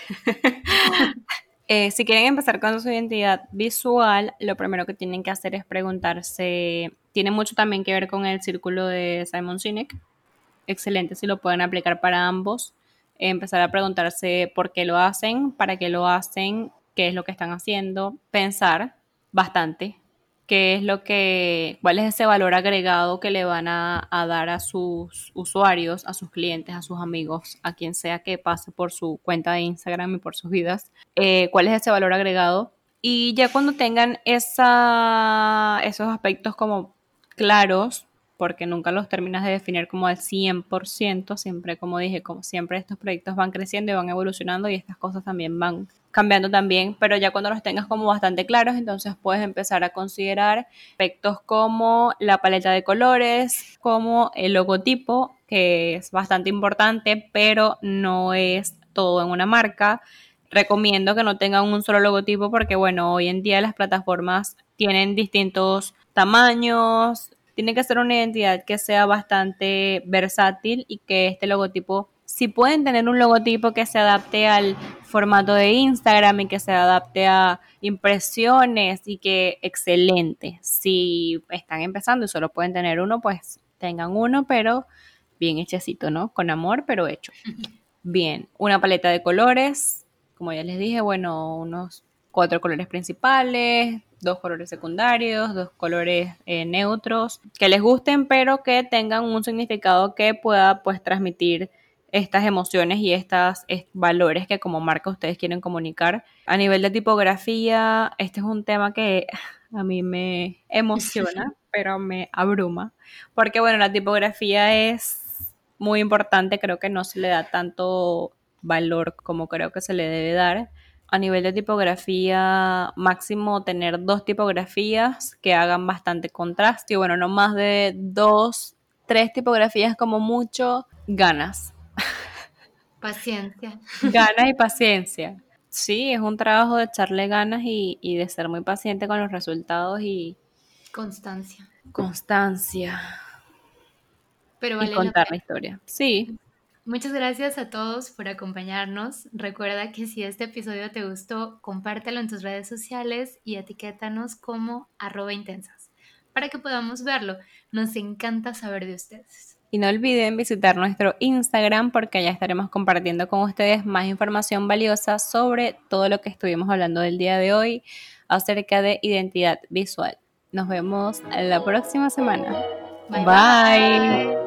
Eh, si quieren empezar con su identidad visual, lo primero que tienen que hacer es preguntarse, tiene mucho también que ver con el círculo de Simon Sinek, excelente si lo pueden aplicar para ambos, empezar a preguntarse por qué lo hacen, para qué lo hacen, qué es lo que están haciendo, pensar bastante qué es lo que, cuál es ese valor agregado que le van a, dar a sus usuarios, a sus clientes, a sus amigos, a quien sea que pase por su cuenta de Instagram y por sus vidas, eh, cuál es ese valor agregado. Y ya cuando tengan esa, esos aspectos como claros, porque nunca los terminas de definir como al 100%, siempre, como dije, como siempre estos proyectos van creciendo y van evolucionando y estas cosas también van cambiando también, pero ya cuando los tengas como bastante claros, entonces puedes empezar a considerar aspectos como la paleta de colores, como el logotipo, que es bastante importante, pero no es todo en una marca. Recomiendo que no tengan un solo logotipo porque, bueno, hoy en día las plataformas tienen distintos tamaños, tiene que ser una identidad que sea bastante versátil y que este logotipo si pueden tener un logotipo que se adapte al formato de Instagram y que se adapte a impresiones y que excelente. Si están empezando y solo pueden tener uno, pues tengan uno, pero bien hechecito, ¿no? Con amor, pero hecho. Bien, una paleta de colores, como ya les dije, bueno, unos cuatro colores principales, dos colores secundarios, dos colores eh, neutros, que les gusten, pero que tengan un significado que pueda pues transmitir estas emociones y estos valores que como marca ustedes quieren comunicar. A nivel de tipografía, este es un tema que a mí me emociona, pero me abruma, porque bueno, la tipografía es muy importante, creo que no se le da tanto valor como creo que se le debe dar a nivel de tipografía, máximo tener dos tipografías que hagan bastante contraste. Y bueno, no más de dos, tres tipografías como mucho, ganas. Paciencia. Ganas y paciencia. Sí, es un trabajo de echarle ganas y, de ser muy paciente con los resultados y... Constancia. Constancia. Pero vale y contar la historia. Sí, Muchas gracias a todos por acompañarnos. Recuerda que si este episodio te gustó, compártelo en tus redes sociales y etiquétanos como arroba intensas para que podamos verlo. Nos encanta saber de ustedes. Y no olviden visitar nuestro Instagram porque allá estaremos compartiendo con ustedes más información valiosa sobre todo lo que estuvimos hablando del día de hoy acerca de identidad visual. Nos vemos la próxima semana. bye.